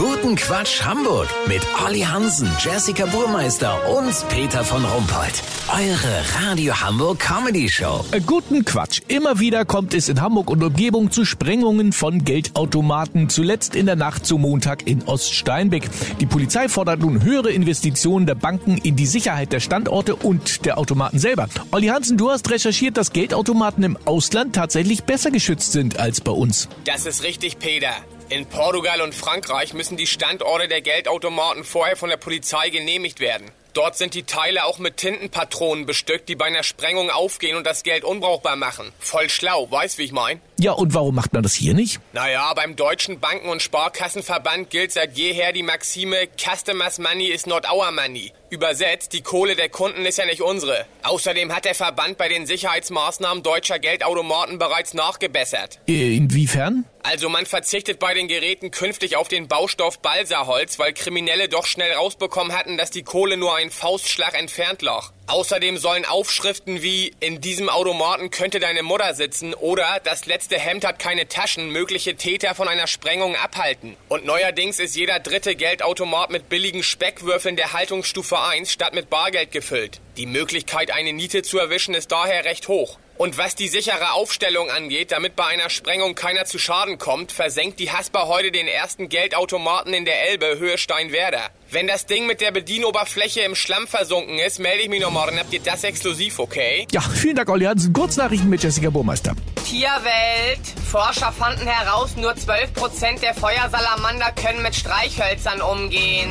Guten Quatsch Hamburg mit Olli Hansen, Jessica Burmeister und Peter von Rumpold. Eure Radio Hamburg Comedy Show. Äh, Guten Quatsch. Immer wieder kommt es in Hamburg und Umgebung zu Sprengungen von Geldautomaten. Zuletzt in der Nacht zum Montag in Oststeinbeck. Die Polizei fordert nun höhere Investitionen der Banken in die Sicherheit der Standorte und der Automaten selber. Olli Hansen, du hast recherchiert, dass Geldautomaten im Ausland tatsächlich besser geschützt sind als bei uns. Das ist richtig, Peter. In Portugal und Frankreich müssen die Standorte der Geldautomaten vorher von der Polizei genehmigt werden. Dort sind die Teile auch mit Tintenpatronen bestückt, die bei einer Sprengung aufgehen und das Geld unbrauchbar machen. Voll schlau, weißt wie ich mein? Ja, und warum macht man das hier nicht? Naja, beim Deutschen Banken- und Sparkassenverband gilt seit jeher die Maxime Customers Money is not our money. Übersetzt, die Kohle der Kunden ist ja nicht unsere. Außerdem hat der Verband bei den Sicherheitsmaßnahmen deutscher Geldautomaten bereits nachgebessert. Äh, Inwiefern? Also man verzichtet bei den Geräten künftig auf den Baustoff Balsaholz, weil Kriminelle doch schnell rausbekommen hatten, dass die Kohle nur einen Faustschlag entfernt lag. Außerdem sollen Aufschriften wie in diesem Automaten könnte deine Mutter sitzen oder das letzte Hemd hat keine Taschen mögliche Täter von einer Sprengung abhalten. Und neuerdings ist jeder dritte Geldautomat mit billigen Speckwürfeln der Haltungsstufe 1 statt mit Bargeld gefüllt. Die Möglichkeit, eine Niete zu erwischen, ist daher recht hoch. Und was die sichere Aufstellung angeht, damit bei einer Sprengung keiner zu Schaden kommt, versenkt die Haspa heute den ersten Geldautomaten in der Elbe Höhe Steinwerder. Wenn das Ding mit der Bedienoberfläche im Schlamm versunken ist, melde ich mich noch morgen. Habt ihr das exklusiv, okay? Ja, vielen Dank, Olli Hansen. Kurznachrichten mit Jessica Burmeister. Tierwelt. Forscher fanden heraus, nur 12% der Feuersalamander können mit Streichhölzern umgehen.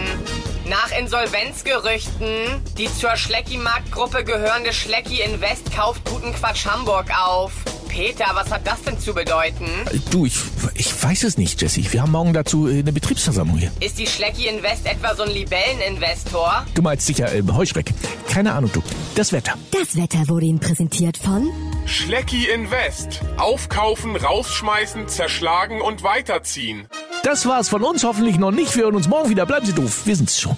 Nach Insolvenzgerüchten, die zur Schlecki-Marktgruppe gehörende Schlecki Invest kauft Guten Quatsch Hamburg auf. Peter, was hat das denn zu bedeuten? Äh, Du, ich, ich weiß es nicht, Jessie. Wir haben morgen dazu äh, eine Betriebsversammlung hier. Ist die Schlecki Invest etwa so ein Libelleninvestor? Du meinst sicher äh, Heuschreck. Keine Ahnung, du. Das Wetter. Das Wetter wurde Ihnen präsentiert von Schlecki Invest. Aufkaufen, rausschmeißen, zerschlagen und weiterziehen. Das war's von uns hoffentlich noch nicht. Wir hören uns morgen wieder. Bleiben Sie doof. Wir sind's schon.